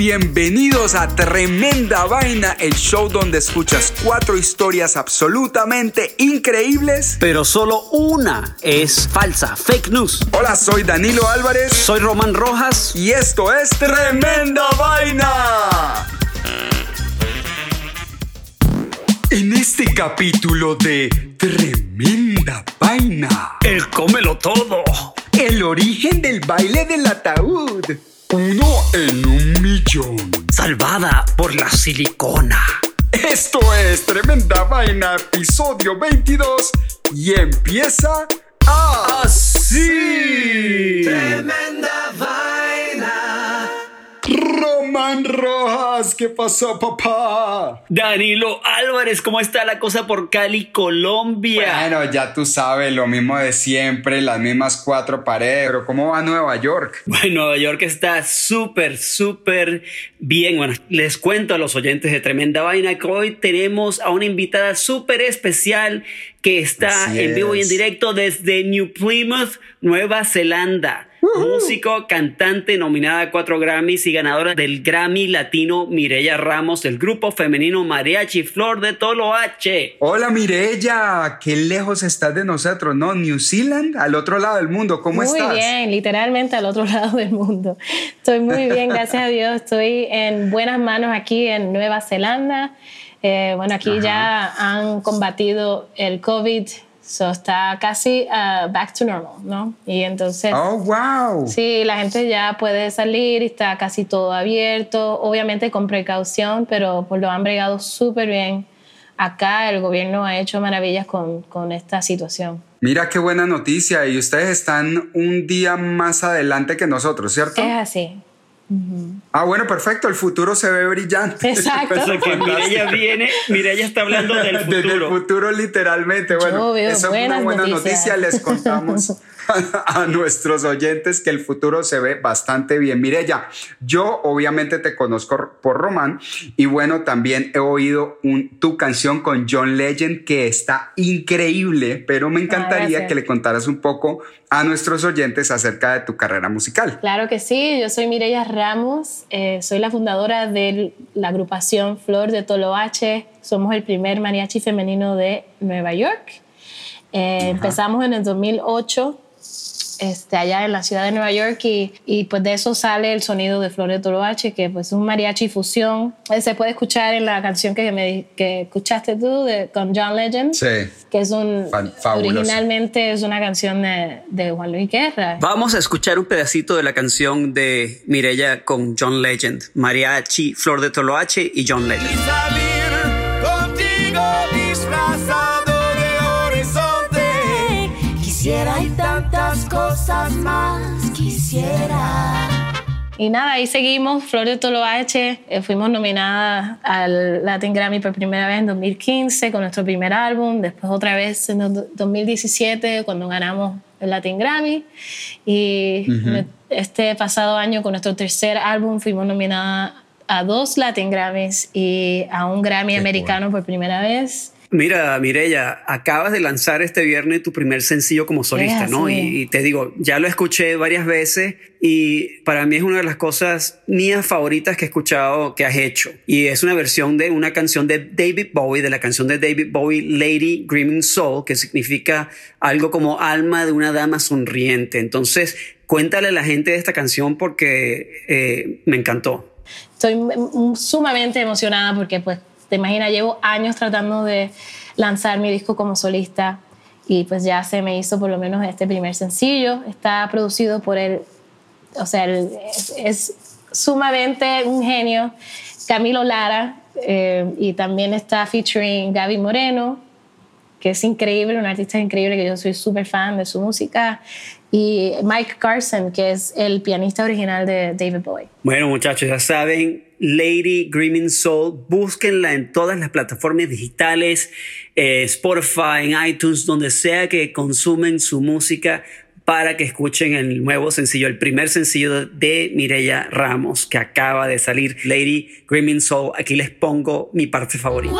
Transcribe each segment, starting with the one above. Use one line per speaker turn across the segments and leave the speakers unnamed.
bienvenidos a Tremenda Vaina, el show donde escuchas cuatro historias absolutamente increíbles.
Pero solo una es falsa, fake news.
Hola, soy Danilo Álvarez.
Soy Román Rojas.
Y esto es Tremenda Vaina. En este capítulo de Tremenda Vaina.
El cómelo todo.
El origen del baile del ataúd. Uno en un millón.
Salvada por la silicona.
Esto es Tremenda Vaina, episodio 22. Y empieza así.
Tremenda Vaina.
Rojas, ¿qué pasó, papá?
Danilo Álvarez, ¿cómo está la cosa por Cali, Colombia?
Bueno, ya tú sabes, lo mismo de siempre, las mismas cuatro paredes. Pero ¿cómo va Nueva York?
Bueno, Nueva York está súper, súper bien. Bueno, les cuento a los oyentes de Tremenda Vaina que hoy tenemos a una invitada súper especial que está
Así
en vivo y en directo desde New Plymouth, Nueva Zelanda. Músico, cantante, nominada a cuatro Grammys y ganadora del Grammy Latino Mireya Ramos del grupo femenino Mariachi Flor de Toloache.
Hola, Mirella, qué lejos estás de nosotros, ¿no? New Zealand, al otro lado del mundo, ¿cómo
muy
estás?
bien, literalmente al otro lado del mundo. Estoy muy bien, gracias a Dios. Estoy en buenas manos aquí en Nueva Zelanda. Eh, bueno, aquí ya han combatido el COVID, so está casi uh, back to normal, ¿no? Y entonces,
Oh, wow.
sí, la gente ya puede salir, está casi todo abierto, obviamente con precaución, pero pues lo han bregado súper bien. Acá el gobierno ha hecho maravillas con, con esta situación.
Mira qué buena noticia y ustedes están un día más adelante que nosotros, ¿cierto?
Es así.
Ah, bueno, perfecto, el futuro se ve brillante.
Exacto.
O sea que Mireya viene, Mireya está hablando del
Desde el
futuro.
futuro, literalmente. Bueno, eso es una buena
noticias.
noticia. Les contamos a, nuestros oyentes que el futuro se ve bastante bien. Mireya, yo obviamente te conozco por Román y bueno, también he oído un- tu canción con John Legend que está increíble, pero me encantaría
gracias.
que le contaras un poco a nuestros oyentes acerca de tu carrera musical.
Claro que sí, yo soy Mireya Ramos, eh, soy la fundadora de la agrupación Flor de Toloache, somos el primer mariachi femenino de Nueva York. Eh, empezamos en el 2008 este, allá en la ciudad de Nueva York y, y pues de eso sale el sonido de Flor de Toloache, que pues es un mariachi fusión. Eh, Se puede escuchar en la canción que, me, que escuchaste tú de, con John Legend,
Sí.
que es un...
Fan- fabuloso.
Originalmente es una canción de, de Juan Luis Guerra.
Vamos a escuchar un pedacito de la canción de Mireya con John Legend, Mariachi, Flor de Toloache y John Legend.
Cosas más quisiera.
Y nada, ahí seguimos, Flor de Toloache. Eh, fuimos nominadas al Latin Grammy por primera vez en 2015 con nuestro primer álbum, después otra vez en el do- 2017 cuando ganamos el Latin Grammy. Y me- este pasado año con nuestro tercer álbum fuimos nominadas a dos Latin Grammys y a un Grammy americano por primera vez.
Mira, Mireya, acabas de lanzar este viernes tu primer sencillo como solista, ¿no? Y, y te digo, ya lo escuché varias veces y para mí es una de las cosas mías favoritas que he escuchado que has hecho. Y es una versión de una canción de David Bowie, de la canción de David Bowie, Lady Dreaming Soul, que significa algo como alma de una dama sonriente. Entonces, cuéntale a la gente de esta canción porque eh, me encantó.
Estoy sumamente emocionada porque, pues, te imaginas, llevo años tratando de lanzar mi disco como solista y pues ya se me hizo por lo menos este primer sencillo. Está producido por el, o sea, es sumamente un genio, Camilo Lara, eh, y también está featuring Gaby Moreno, que es increíble, un artista increíble que yo soy súper fan de su música, y Mike Carson, que es el pianista original de David Bowie.
Bueno, muchachos, ya saben, Lady Dreaming Soul, búsquenla en todas las plataformas digitales, eh, Spotify, en iTunes, donde sea que consumen su música para que escuchen el nuevo sencillo, el primer sencillo de Mireya Ramos, que acaba de salir, Lady Dreaming Soul. Aquí les pongo mi parte favorita.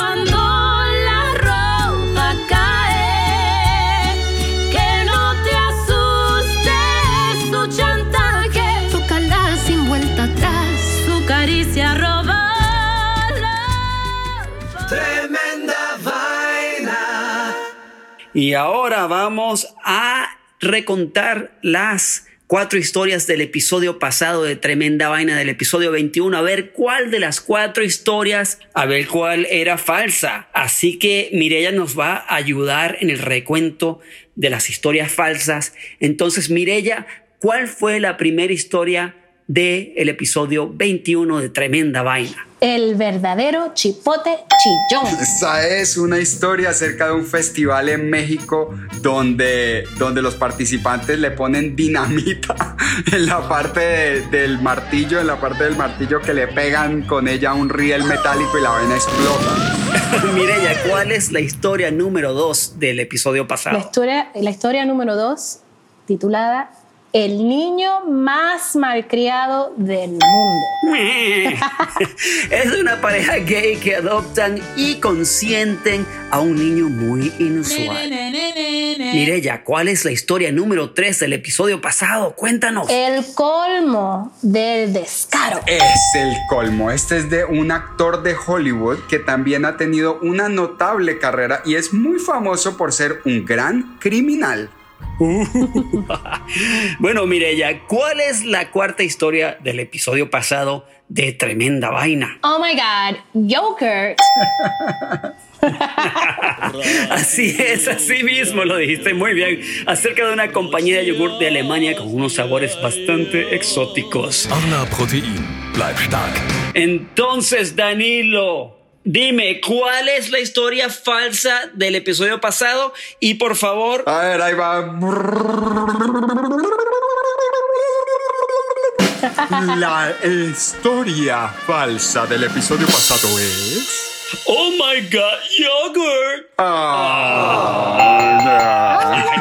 Y ahora vamos a recontar las cuatro historias del episodio pasado de Tremenda Vaina del episodio 21, a ver cuál de las cuatro historias, a ver cuál era falsa. Así que Mireya nos va a ayudar en el recuento de las historias falsas. Entonces, Mireya, ¿cuál fue la primera historia del el episodio 21 de Tremenda Vaina?
El verdadero chipote chillón.
Esa es una historia acerca de un festival en México donde, donde los participantes le ponen dinamita en la parte de- del martillo, en la parte del martillo que le pegan con ella un riel metálico y la vaina explota.
Mireya, ¿cuál es la historia número 2 del episodio
La
pasado?
historia, la historia número dos, titulada El niño más malcriado del mundo.
es de una pareja gay que adoptan y consienten a un niño muy inusual. Mireya, ¿cuál es la historia número 3 del episodio pasado? Cuéntanos.
El colmo del descaro.
Es el colmo. Este es de un actor de Hollywood que también ha tenido una notable carrera y es muy famoso por ser un gran criminal.
Bueno, Mireya, ¿cuál es la cuarta historia del episodio pasado de Tremenda Vaina?
Oh my God, Joker.
Así es, así mismo lo dijiste muy bien. Acerca de una compañía de yogur de Alemania con unos sabores bastante exóticos.
Protein. Bleib stark.
Entonces, Danilo, dime, ¿cuál es la historia falsa del episodio pasado? Y por favor,
A ver, ahí va. La historia falsa del episodio pasado es.
Oh my god, yogurt.
Ah,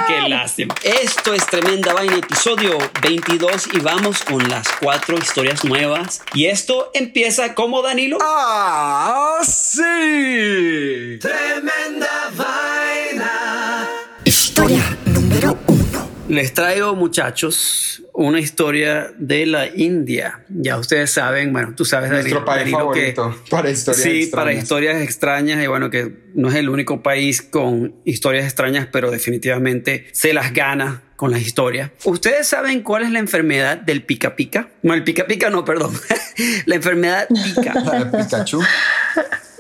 qué lástima. Esto es Tremenda Vaina, episodio 22 y vamos con las cuatro historias nuevas. Y esto empieza como Danilo.
ah, sí.
Tremenda vaina.
Historia número uno.
Les traigo, muchachos, una historia de la India. Ya ustedes saben, bueno, tú sabes,
Nuestro
Danilo,
país
Danilo, que-
favorito para historias
Sí,
extrañas.
para historias extrañas y bueno, que no es el único país con historias extrañas, pero definitivamente se las gana con las historias. ¿Ustedes saben cuál es la enfermedad del pica pica? No, el pica pica no, perdón. la enfermedad pica.
La de Pikachu.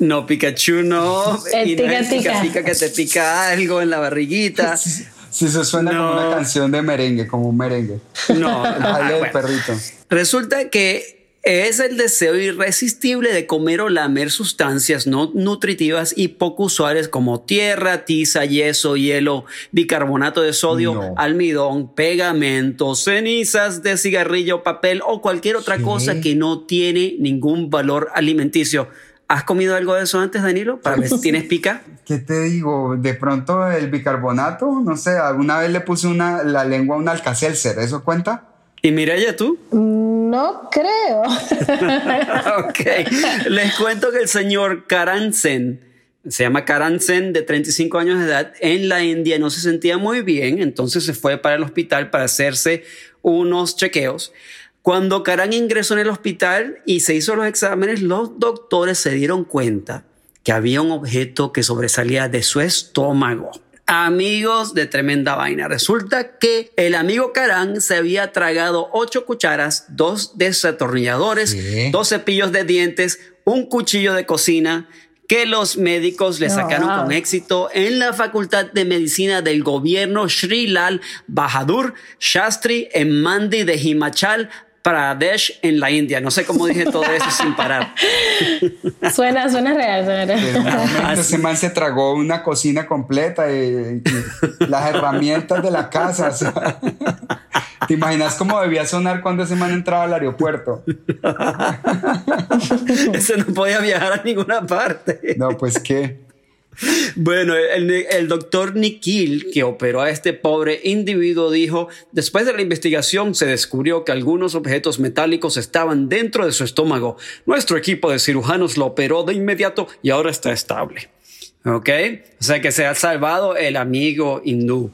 No, Pikachu no.
El
y no es
pica
pica
pica.
pica que te pica algo en la barriguita.
Si se suena como una canción de merengue, como un merengue.
No,
El
bueno.
perrito.
Resulta que es el deseo irresistible de comer o lamer sustancias no nutritivas y poco usuales como tierra, tiza, yeso, hielo, bicarbonato de sodio,
No.
almidón, pegamento, cenizas de cigarrillo, papel o cualquier otra
¿Qué?
cosa que no tiene ningún valor alimenticio. ¿Has comido algo de eso antes, Danilo? Para ver si tienes pica.
¿Qué te digo? De pronto el bicarbonato, no sé, alguna vez le puse una, la lengua a un alcacelser, ¿eso cuenta?
Y Mireya, tú.
No creo.
ok. Les cuento que el señor Karan Sen, se llama Karan Sen, de 35 años de edad, en la India no se sentía muy bien, entonces se fue para el hospital para hacerse unos chequeos. Cuando Karan ingresó en el hospital y se hizo los exámenes, los doctores se dieron cuenta que había un objeto que sobresalía de su estómago. Amigos de tremenda vaina, resulta que el amigo Karan se había tragado ocho cucharas, dos desatornilladores, dos cepillos de dientes, un cuchillo de cocina que los médicos le
Oh,
sacaron
wow.
con éxito en la Facultad de Medicina del gobierno Sri Lal Bahadur Shastri en Mandi de Himachal Pradesh en la India. No sé cómo dije todo eso sin parar.
Suena, suena real, suena real.
Ese man se tragó una cocina completa y, y las herramientas de la casa. o sea, ¿Te imaginas cómo debía sonar cuando ese man entraba al aeropuerto?
Ese no podía viajar a ninguna parte.
No, pues qué.
Bueno, el, doctor Nikhil, que operó a este pobre individuo, dijo, después de la investigación se descubrió que algunos objetos metálicos estaban dentro de su estómago. Nuestro equipo de cirujanos lo operó de inmediato y ahora está estable. ¿Ok? O sea que se ha salvado el amigo hindú.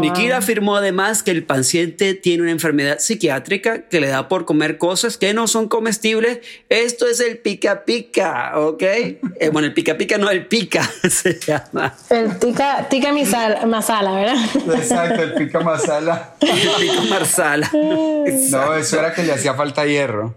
Nikhil afirmó además que el paciente tiene una enfermedad psiquiátrica que le da por comer cosas que no son comestibles. Esto es el pica pica, ¿ok? Eh, bueno, el pica pica no, el pica se llama.
El tica, tica misal- masala, ¿verdad?
Exacto, el pica masala.
El pica marsala.
No, eso era que le hacía falta hierro.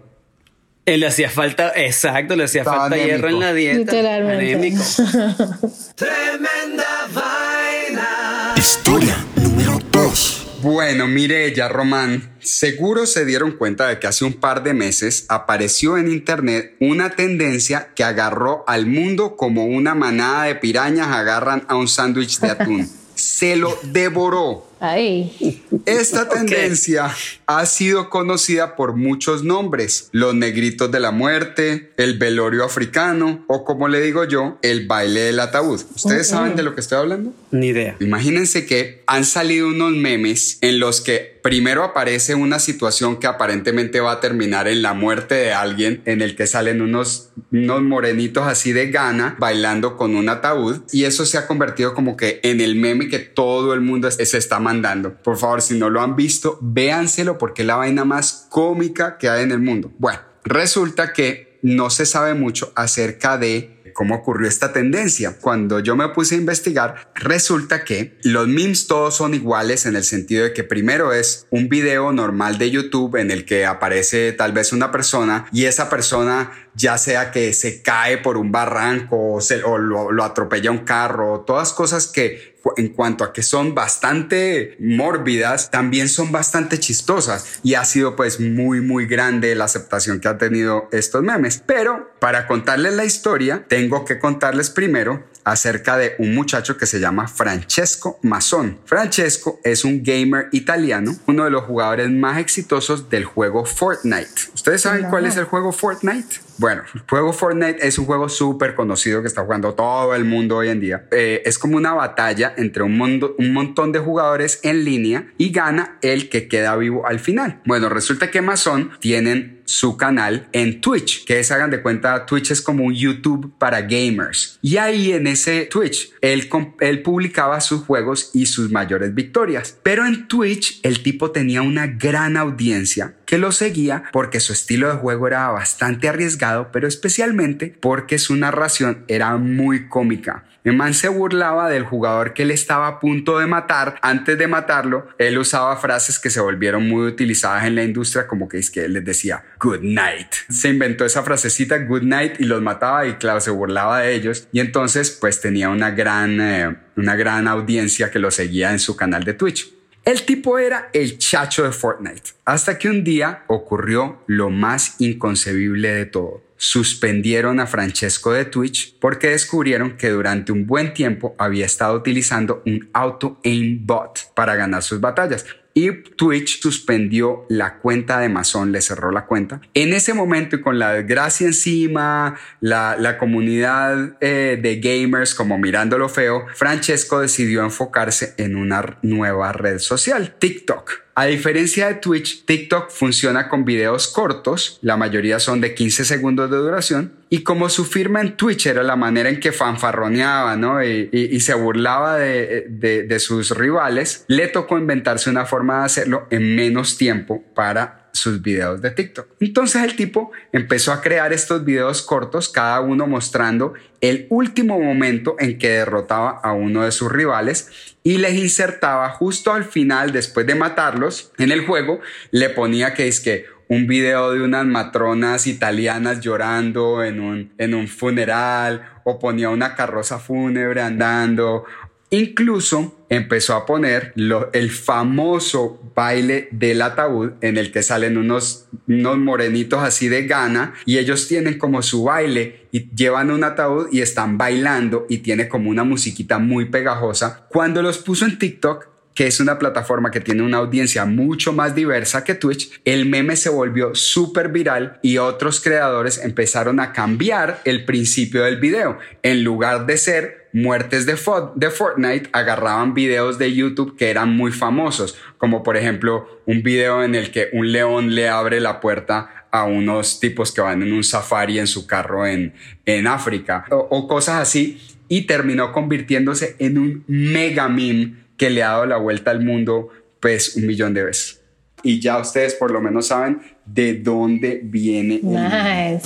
Él le hacía falta, exacto, le hacía
Estaba
falta hierro en la dieta.
Literalmente.
Anémico.
Tremenda vaina.
Historia número 2.
Bueno, Mireya, Román, seguro se dieron cuenta de que hace un par de meses apareció en internet una tendencia que agarró al mundo como una manada de pirañas agarran a un sándwich de atún. Se lo devoró.
Ahí.
Esta tendencia ha sido conocida por muchos nombres, los negritos de la muerte, el velorio africano o como le digo yo, el baile del ataúd. ¿Ustedes saben de lo que estoy hablando?
Ni idea.
Imagínense que han salido unos memes en los que primero aparece una situación que aparentemente va a terminar en la muerte de alguien, en el que salen unos, unos morenitos así de gana bailando con un ataúd y eso se ha convertido como que en el meme que todo el mundo se está mandando. Por favor, si no lo han visto, véanselo porque es la vaina más cómica que hay en el mundo. Bueno, resulta que no se sabe mucho acerca de cómo ocurrió esta tendencia. Cuando yo me puse a investigar, resulta que los memes todos son iguales en el sentido de que primero es un video normal de YouTube en el que aparece tal vez una persona y esa persona ya sea que se cae por un barranco o, se- lo, lo atropella un carro, todas cosas que en cuanto a que son bastante mórbidas, también son bastante chistosas y ha sido pues muy muy grande la aceptación que ha tenido estos memes. Pero para contarles la historia, tengo que contarles primero acerca de un muchacho que se llama Francesco Mason. Francesco es un gamer italiano, uno de los jugadores más exitosos del juego Fortnite. ¿Ustedes saben cuál es el juego Fortnite? Bueno, el juego Fortnite es un juego súper conocido que está jugando todo el mundo hoy en día. Eh, es como una batalla entre un, mundo- un montón de jugadores en línea y gana el que queda vivo al final. Bueno, resulta que Mason tienen su canal en Twitch, que es, hagan de cuenta, Twitch es como un YouTube para gamers. Y ahí en ese Twitch, él, él publicaba sus juegos y sus mayores victorias. Pero en Twitch, el tipo tenía una gran audiencia que lo seguía porque su estilo de juego era bastante arriesgado, pero especialmente porque su narración era muy cómica. El man se burlaba del jugador que él estaba a punto de matar. Antes de matarlo, él usaba frases que se volvieron muy utilizadas en la industria, como que es que él les decía good night. Se inventó esa frasecita good night y los mataba y claro, se burlaba de ellos. Y entonces pues tenía una gran, eh, una gran audiencia que lo seguía en su canal de Twitch. El tipo era el chacho de Fortnite, hasta que un día ocurrió lo más inconcebible de todo. Suspendieron a Francesco de Twitch porque descubrieron que durante un buen tiempo había estado utilizando un auto aim bot para ganar sus batallas. Y Twitch suspendió la cuenta de Amazon, le cerró la cuenta. En ese momento y con la desgracia encima, la, comunidad eh, de gamers como mirándolo feo, Francesco decidió enfocarse en una nueva red social, TikTok. A diferencia de Twitch, TikTok funciona con videos cortos, la mayoría son de 15 segundos de duración, y como su firma en Twitch era la manera en que fanfarroneaba ¿no? y, se burlaba de, de- de sus rivales, le tocó inventarse una forma de hacerlo en menos tiempo para sus videos de TikTok. Entonces el tipo empezó a crear estos videos cortos, cada uno mostrando el último momento en que derrotaba a uno de sus rivales y les insertaba justo al final, después de matarlos en el juego, le ponía que es que un video de unas matronas italianas llorando en un, en un funeral o ponía una carroza fúnebre andando. Incluso empezó a poner lo- el famoso baile del ataúd en el que salen unos, unos morenitos así de gana y ellos tienen como su baile y llevan un ataúd y están bailando y tiene como una musiquita muy pegajosa. Cuando los puso en TikTok, que es una plataforma que tiene una audiencia mucho más diversa que Twitch, el meme se volvió súper viral y otros creadores empezaron a cambiar el principio del video. En lugar de ser muertes de, de Fortnite, agarraban videos de YouTube que eran muy famosos, como por ejemplo un video en el que un león le abre la puerta a unos tipos que van en un safari en su carro en, en África o, o cosas así. y terminó convirtiéndose en un mega meme que le ha dado la vuelta al mundo pues un millón de veces. Y ya ustedes por lo menos saben de dónde viene. el.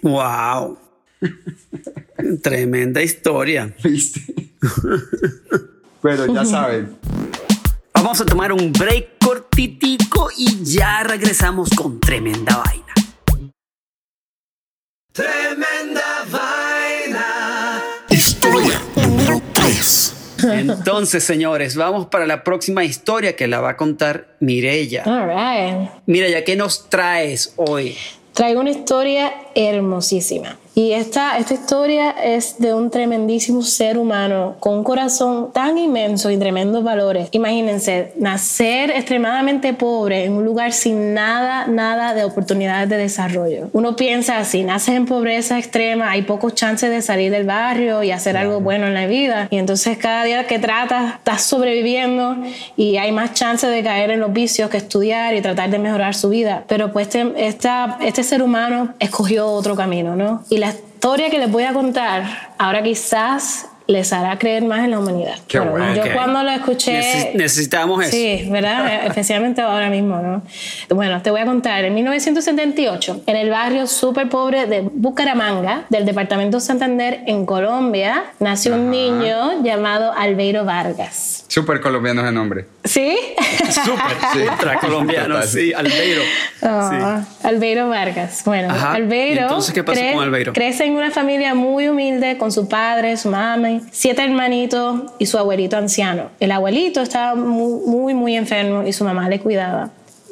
Wow. Tremenda historia.
¿Viste? Pero ya saben.
Vamos a tomar un break cortitico y ya regresamos con tremenda vaina.
Tremenda vaina.
Entonces, señores, vamos para la próxima historia que la va a contar Mirella.
All right.
Mirella, ¿qué nos traes hoy?
Traigo una historia hermosísima. Y esta, esta historia es de un tremendísimo ser humano con un corazón tan inmenso y tremendos valores. Imagínense, nacer extremadamente pobre en un lugar sin nada, nada de oportunidades de desarrollo. Uno piensa, si naces en pobreza extrema, hay pocos chances de salir del barrio y hacer algo bueno en la vida. Y entonces cada día que tratas, estás sobreviviendo y hay más chances de caer en los vicios que estudiar y tratar de mejorar su vida. Pero pues este, esta- este ser humano escogió otro camino, ¿no? Y la historia que les voy a contar ahora quizás les hará creer más en la humanidad.
Qué bueno.
Yo
Ok.
cuando lo escuché...
Neces- necesitamos eso.
Sí, ¿verdad? Especialmente ahora mismo, ¿no? Bueno, te voy a contar. En 1978, en el barrio súper pobre de Bucaramanga, del departamento Santander, en Colombia, nació un niño llamado Albeiro Vargas.
Súper colombiano ese nombre.
¿Sí?
Súper,
Sí.
ultra colombiano, sí, Albeiro.
Ah, Albeiro Vargas. Bueno,
Ajá.
Albeiro,
Entonces, ¿qué pasó con Albeiro?
crece en una familia muy humilde con su padre, su mamá, siete hermanitos y su abuelito anciano. El abuelito estaba muy, muy, enfermo y su mamá le cuidaba.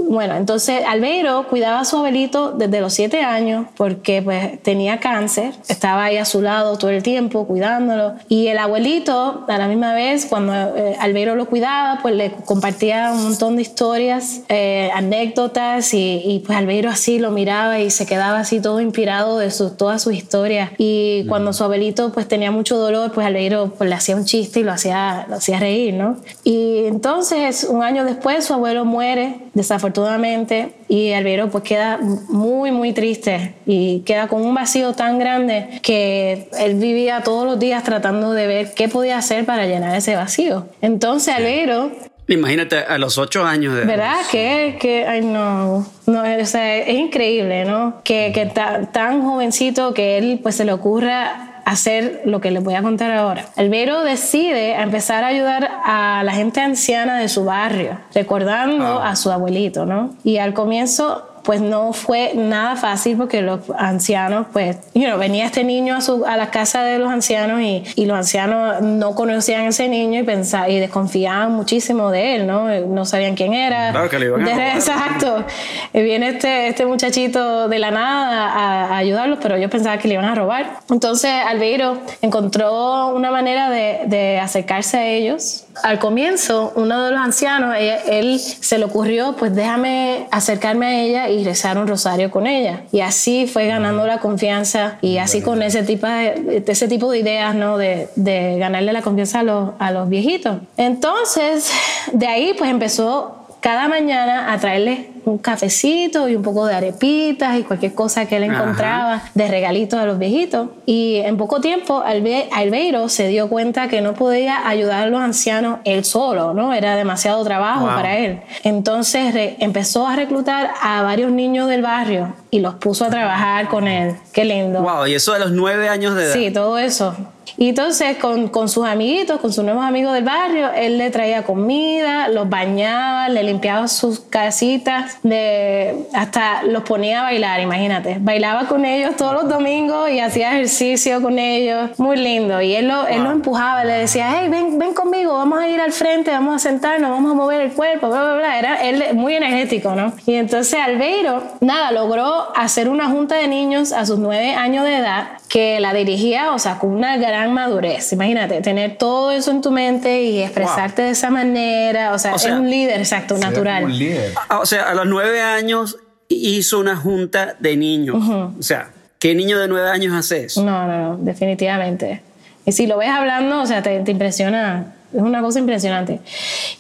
Bueno, entonces Albeiro cuidaba a su abuelito desde los siete años porque pues tenía cáncer, estaba ahí a su lado todo el tiempo cuidándolo. Y el abuelito a la misma vez cuando eh, Albeiro lo cuidaba pues le compartía un montón de historias, eh, anécdotas y, y, pues Albeiro así lo miraba y se quedaba así todo inspirado de sus, todas sus historias y cuando su abuelito pues tenía mucho dolor pues Albeiro pues le hacía un chiste y lo hacía, lo hacía reír, ¿no? Y entonces un año después su abuelo muere desafortunadamente y Albeiro pues queda muy muy triste y queda con un vacío tan grande que él vivía todos los días tratando de ver qué podía hacer para llenar ese vacío. Entonces Albeiro
Imagínate a los ocho años de
¿Verdad? Que, que ay no, no, o sea, es increíble, ¿no? Que, que ta- tan jovencito que él pues se le ocurra hacer lo que les voy a contar ahora. Albeiro decide empezar a ayudar a la gente anciana de su barrio, recordando a su abuelito, ¿no? Y al comienzo pues no fue nada fácil porque los ancianos, pues, you know, venía este niño a, su, a la casa de los ancianos y, y los ancianos no conocían a ese niño y pensaban, y desconfiaban muchísimo de él, ¿no? No sabían quién era.
Claro que le iban a.
Exacto. Y viene este, este muchachito de la nada a, a ayudarlos, pero yo pensaba que le iban a robar. Entonces Albeiro encontró una manera de, de acercarse a ellos. Al comienzo, uno de los ancianos, ella- él se le ocurrió, pues déjame acercarme a ella y rezar un rosario con ella. Y así fue ganando la confianza y así con ese tipo de, ese tipo de ideas, ¿no? De, de ganarle la confianza a los, a los viejitos. Entonces, de ahí pues empezó cada mañana a traerle un cafecito y un poco de arepitas y cualquier cosa que él
Ajá.
encontraba de regalitos a los viejitos. Y en poco tiempo Albe- Albeiro se dio cuenta que no podía ayudar a los ancianos él solo, ¿no? Era demasiado trabajo
Wow.
para él. Entonces empezó a reclutar a varios niños del barrio y los puso a trabajar con él. Qué lindo.
Wow, y eso de los nueve años de edad.
Sí, todo eso. Y entonces con, con sus amiguitos, con sus nuevos amigos del barrio, él le traía comida, los bañaba, le limpiaba sus casitas, de, hasta los ponía a bailar, imagínate. Bailaba con ellos todos los domingos y hacía ejercicio con ellos. Muy lindo. Y él lo, él lo empujaba, le decía, hey, ven, ven conmigo, vamos a ir al frente, vamos a sentarnos, vamos a mover el cuerpo, bla, bla, bla. Era él muy energético, ¿no? Y entonces Albeiro, nada, logró hacer una junta de niños a sus nueve años de edad que la dirigía, o sea, con una gran madurez. Imagínate, tener todo eso en tu mente y expresarte de esa manera, o sea,
O sea,
es un líder, exacto, natural.
Un líder.
Ah, O sea, a los nueve años hizo una junta de niños. O sea, ¿qué niño de nueve años hace eso?
No, no, no, definitivamente. Y si lo ves hablando, o sea, te, te impresiona, es una cosa impresionante.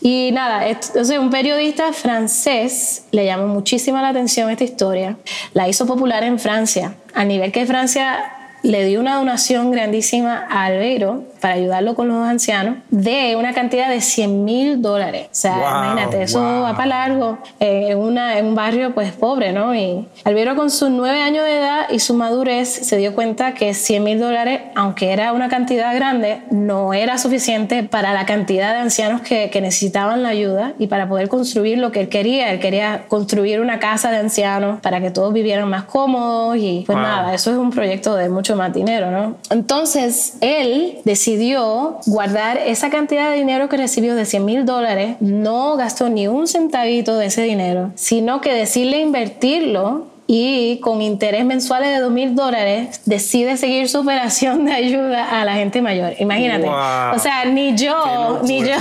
Y nada, entonces un periodista francés le llamó muchísima la atención esta historia, la hizo popular en Francia, a nivel que Francia le dio una donación grandísima a Albeiro para ayudarlo con los ancianos de una cantidad de 100 mil dólares. O sea,
Wow,
imagínate, eso
wow.
va para largo eh, en, una, en un barrio pues pobre, ¿no? Y Albeiro con sus nueve años de edad y su madurez se dio cuenta que 100 mil dólares, aunque era una cantidad grande, no era suficiente para la cantidad de ancianos que, que necesitaban la ayuda y para poder construir lo que él quería. Él quería construir una casa de ancianos para que todos vivieran más cómodos y pues
Wow.
nada, eso es un proyecto de mucho más dinero, ¿no? Entonces, él decidió guardar esa cantidad de dinero que recibió de 100 mil dólares, no gastó ni un centavito de ese dinero, sino que decirle invertirlo y con interés mensuales de 2 mil dólares decide seguir su operación de ayuda a la gente mayor. Imagínate.
Wow.
O sea, ni yo, ni yo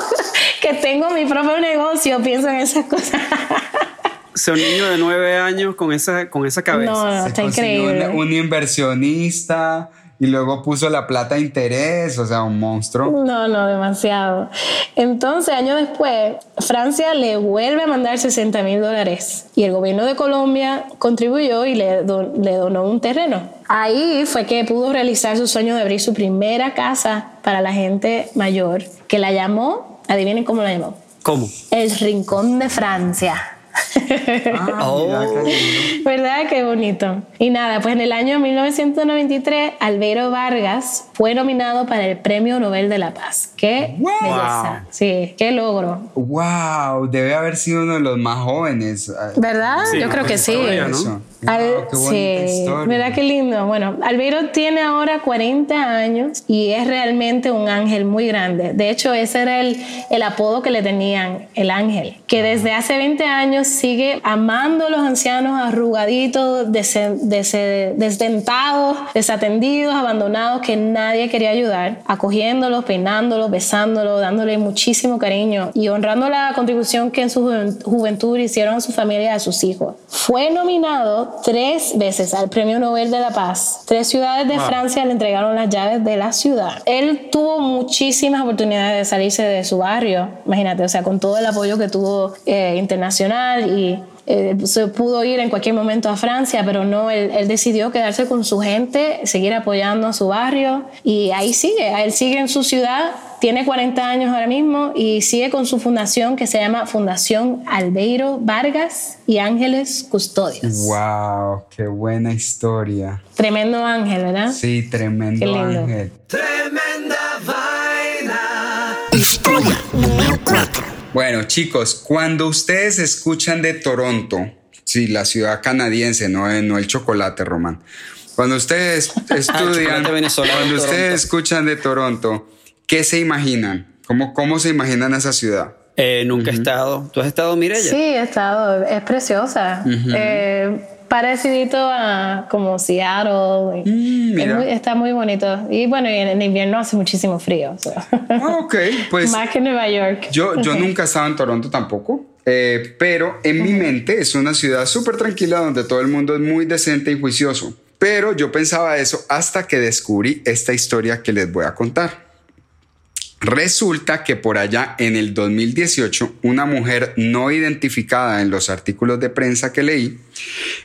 que tengo mi propio negocio pienso en esas cosas.
Sea, un niño de nueve años con esa, con esa cabeza.
No, no, está increíble.
Un, un inversionista y luego puso la plata a interés, o sea, un monstruo.
No, no, demasiado. Entonces, años después, Francia le vuelve a mandar 60 mil dólares y el gobierno de Colombia contribuyó y le, do- le donó un terreno. Ahí fue que pudo realizar su sueño de abrir su primera casa para la gente mayor, que la llamó, adivinen cómo la llamó,
¿Cómo?
el Rincón de Francia.
Ah, mira, qué lindo.
¿Verdad? Qué bonito. Y nada, pues en el año 1993, Albeiro Vargas fue nominado para el Premio Nobel de la Paz. ¡Qué
Wow.
belleza! Sí, qué logro.
Wow, debe haber sido uno de los más jóvenes.
¿Verdad?
Sí,
Yo creo que sí.
historia, ¿no?
Al-
Wow, qué
sí. ¿verdad qué lindo? Bueno, Albeiro tiene ahora 40 años y es realmente un ángel muy grande. De hecho, ese era el, el apodo que le tenían, el ángel, que desde hace 20 años sigue amando a los ancianos arrugaditos, dese- dese- desdentados, desatendidos, abandonados, que nadie quería ayudar, acogiéndolos, peinándolos, besándolos, dándole muchísimo cariño y honrando la contribución que en su juven- juventud hicieron a su familia y a sus hijos. Fue nominado tres veces al Premio Nobel de la Paz. Tres ciudades de
Wow.
Francia le entregaron las llaves de la ciudad. Él tuvo muchísimas oportunidades de salirse de su barrio, imagínate, o sea, con todo el apoyo que tuvo eh, internacional y eh, se pudo ir en cualquier momento a Francia, pero no, él, él decidió quedarse con su gente, seguir apoyando a su barrio y ahí sigue, él sigue en su ciudad, tiene 40 años ahora mismo y sigue con su fundación que se llama Fundación Albeiro Vargas y Ángeles Custodios.
Wow, qué buena historia.
Tremendo ángel, ¿verdad?
Sí, tremendo
Qué lindo.
ángel.
Tremenda vaina.
Historia número 4.
Bueno, chicos, cuando ustedes escuchan de Toronto, sí, la ciudad canadiense, no, eh, no el chocolate, Román. Cuando ustedes estudian, cuando ustedes
Toronto.
escuchan de Toronto, ¿qué se imaginan? ¿Cómo, cómo se imaginan esa ciudad?
Eh, nunca he estado. ¿Tú has estado, Mireya?
Sí, he estado, es preciosa. Eh, parecidito a como Seattle.
Mm,
Es muy- está muy bonito. Y bueno, en, en invierno hace muchísimo frío. o sea.
Ah, ok, pues
Más que Nueva York.
yo, yo nunca he estado en Toronto tampoco, eh, pero en mi mente es una ciudad súper tranquila donde todo el mundo es muy decente y juicioso. Pero yo pensaba eso hasta que descubrí esta historia que les voy a contar. Resulta que por allá en el 2018, una mujer no identificada en los artículos de prensa que leí,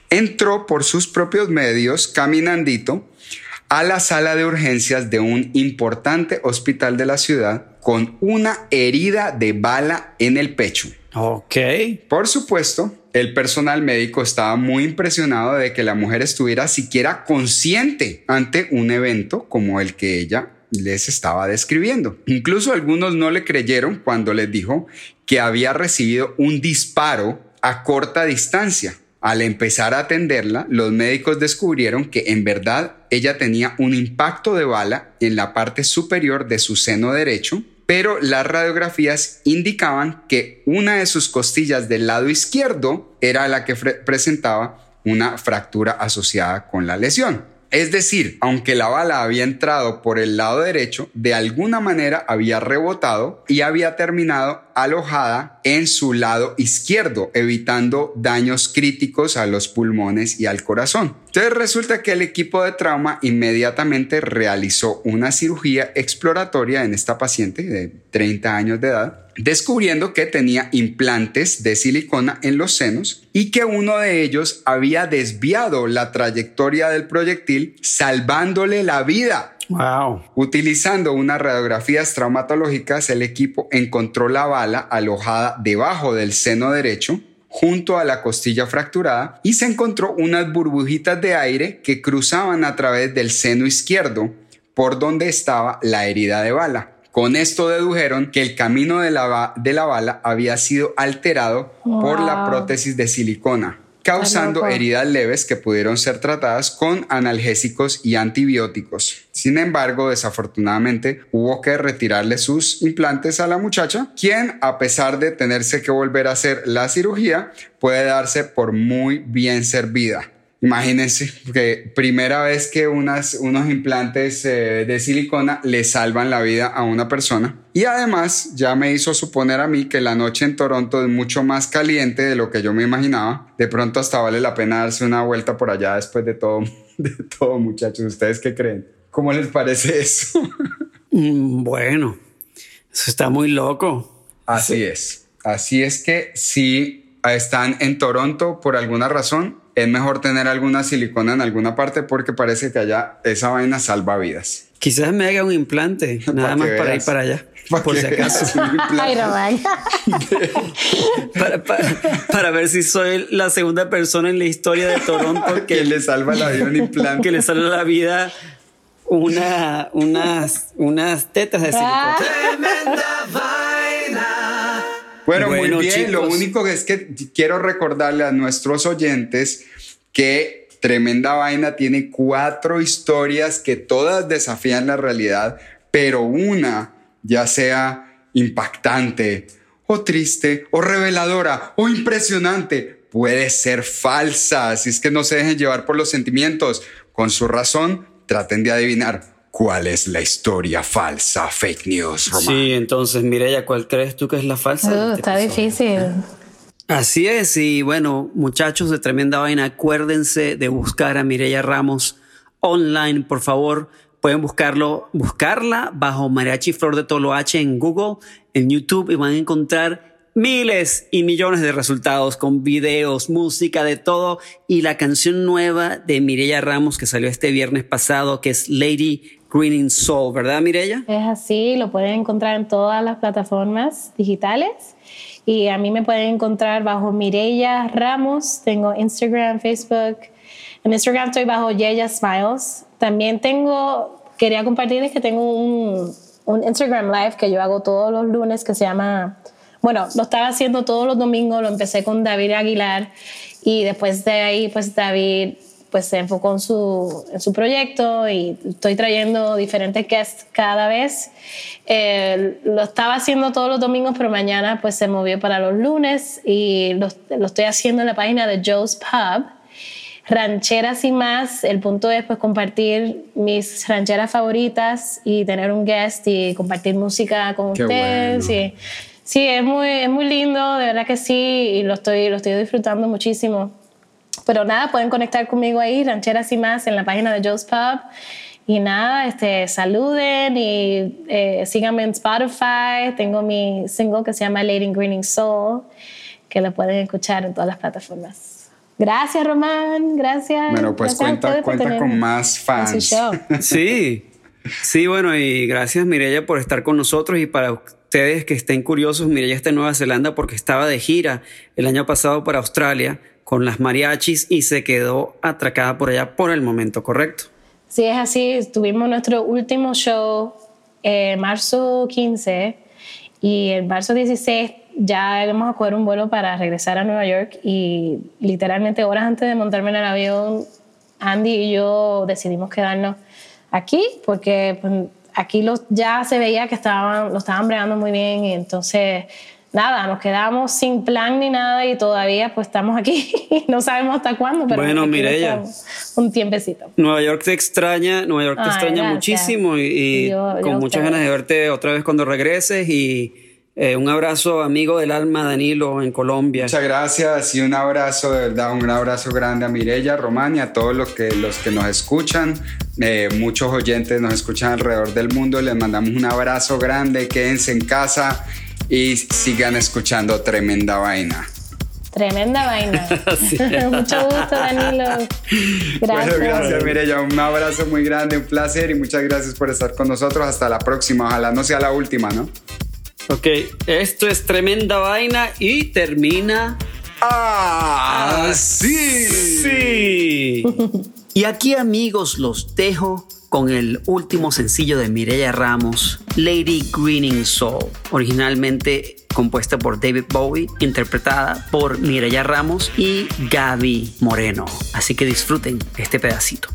entró por sus propios medios caminandito a la sala de urgencias de un importante hospital de la ciudad con una herida de bala en el pecho.
Ok.
Por supuesto, el personal médico estaba muy impresionado de que la mujer estuviera siquiera consciente ante un evento como el que ella les estaba describiendo. Incluso algunos no le creyeron cuando les dijo que había recibido un disparo a corta distancia. Al empezar a atenderla, los médicos descubrieron que en verdad ella tenía un impacto de bala en la parte superior de su seno derecho, pero las radiografías indicaban que una de sus costillas del lado izquierdo era la que presentaba una fractura asociada con la lesión. Es decir, aunque la bala había entrado por el lado derecho, de alguna manera había rebotado y había terminado alojada en su lado izquierdo, evitando daños críticos a los pulmones y al corazón. Entonces resulta que el equipo de trauma inmediatamente realizó una cirugía exploratoria en esta paciente de 30 años de edad, descubriendo que tenía implantes de silicona en los senos y que uno de ellos había desviado la trayectoria del proyectil, salvándole la vida.
Wow.
Utilizando unas radiografías traumatológicas, el equipo encontró la bala alojada debajo del seno derecho, junto a la costilla fracturada, y se encontró unas burbujitas de aire que cruzaban a través del seno izquierdo, por donde estaba la herida de bala. Con esto dedujeron que el camino de la, de la bala había sido alterado por la prótesis de silicona, causando heridas leves que pudieron ser tratadas con analgésicos y antibióticos. Sin embargo, desafortunadamente, hubo que retirarle sus implantes a la muchacha, quien, a pesar de tenerse que volver a hacer la cirugía, puede darse por muy bien servida. Imagínense que primera vez que unas, unos implantes eh, de silicona le salvan la vida a una persona. Y además ya me hizo suponer a mí que la noche en Toronto es mucho más caliente de lo que yo me imaginaba. De pronto hasta vale la pena darse una vuelta por allá después de todo, de todo muchachos. ¿Ustedes qué creen? ¿Cómo les parece eso?
Mm, Bueno, eso está muy loco.
Así es. Así es que si están en Toronto por alguna razón, es mejor tener alguna silicona en alguna parte porque parece que allá esa vaina salva vidas.
Quizás me haga un implante, nada más
que
para ir
veas.
para allá,
Pa'
por si acaso.
veas.
Ay,
para, para- para ver si soy la segunda persona en la historia de Toronto
que le salva la vida un implante.
que le sale a la vida una, unas, unas tetas de silicona.
Bueno,
Bueno,
muy bien. Lo único que es que quiero recordarle a nuestros oyentes que Tremenda Vaina tiene cuatro historias que todas desafían la realidad, pero una, ya sea impactante o triste o reveladora o impresionante, puede ser falsa. Así es que no se dejen llevar por los sentimientos. Con su razón, traten de adivinar cuál es la historia falsa, fake news, Román.
Sí, entonces, Mireya, ¿cuál crees tú que es la falsa?
Uh,
este
está
episodio?
difícil.
Así es, y bueno, muchachos de Tremenda Vaina, acuérdense de buscar a Mireya Ramos online, por favor. Pueden buscarlo, buscarla bajo Mariachi Flor de Toloache en Google, en YouTube, y van a encontrar miles y millones de resultados con videos, música, de todo. Y la canción nueva de Mireya Ramos que salió este viernes pasado, que es Lady Greening Soul, ¿verdad, Mireya?
Es así, lo pueden encontrar en todas las plataformas digitales. Y a mí me pueden encontrar bajo Mireya Ramos. Tengo Instagram, Facebook. En Instagram estoy bajo Yeya Smiles. También tengo, quería compartirles que tengo un, un Instagram Live que yo hago todos los lunes que se llama, bueno, lo estaba haciendo todos los domingos, lo empecé con David Aguilar y después de ahí pues David pues se enfocó en su, en su proyecto y estoy trayendo diferentes guests cada vez. Eh, lo estaba haciendo todos los domingos, pero mañana pues se movió para los lunes y lo, lo estoy haciendo en la página de Joe's Pub. Rancheras y más, el punto es pues compartir mis rancheras favoritas y tener un guest y compartir música con
Qué
ustedes.
bueno.
y- sí, es muy, es muy lindo, de verdad que sí, y lo estoy, lo estoy disfrutando muchísimo. Pero nada, pueden conectar conmigo ahí, Rancheras y más, en la página de Joe's Pub. Y nada, este, saluden y eh, síganme en Spotify. Tengo mi single que se llama Lady Greening Soul, que lo pueden escuchar en todas las plataformas. Gracias, Román. Gracias.
Bueno, pues
Gracias
cuenta, cuenta con más fans.
show.
Sí, sí, bueno, y gracias Mireya por estar con nosotros y para ustedes que estén curiosos, Mireya está en Nueva Zelanda porque estaba de gira el año pasado para Australia con las mariachis y se quedó atracada por allá por el momento, ¿correcto?
Sí, es así. Tuvimos nuestro último show eh, marzo 15 y el marzo 16 ya íbamos a coger un vuelo para regresar a Nueva York y literalmente horas antes de montarme en el avión, Andy y yo decidimos quedarnos aquí porque pues, aquí ya se veía que estaban, lo estaban bregando muy bien y entonces nada, nos quedamos sin plan ni nada y todavía pues estamos aquí no sabemos hasta cuándo, pero
Bueno, Mireya.
un tiempecito.
Nueva York te extraña, Nueva York te
Ay,
extraña
gracias.
muchísimo y, y
Yo- yo
con
a
muchas ganas de verte otra vez cuando regreses y Eh, un abrazo, amigo del alma, Danilo, en Colombia.
Muchas gracias y un abrazo, de verdad, un abrazo grande a Mirella, Román y a todos los que, los que nos escuchan. Eh, muchos oyentes nos escuchan alrededor del mundo. Les mandamos un abrazo grande, quédense en casa y sigan escuchando Tremenda Vaina.
Tremenda vaina. Mucho gusto, Danilo. Gracias.
Bueno, gracias, Mirella. Un abrazo muy grande, un placer y muchas gracias por estar con nosotros. Hasta la próxima. Ojalá no sea la última, ¿no?
Ok, esto es tremenda vaina y termina
¡Ah! ¡Sí!
Sí. Y aquí amigos los dejo con el último sencillo de Mireya Ramos, Lady Greening Soul, originalmente compuesta por David Bowie, interpretada por Mireya Ramos y Gaby Moreno. Así que disfruten este pedacito.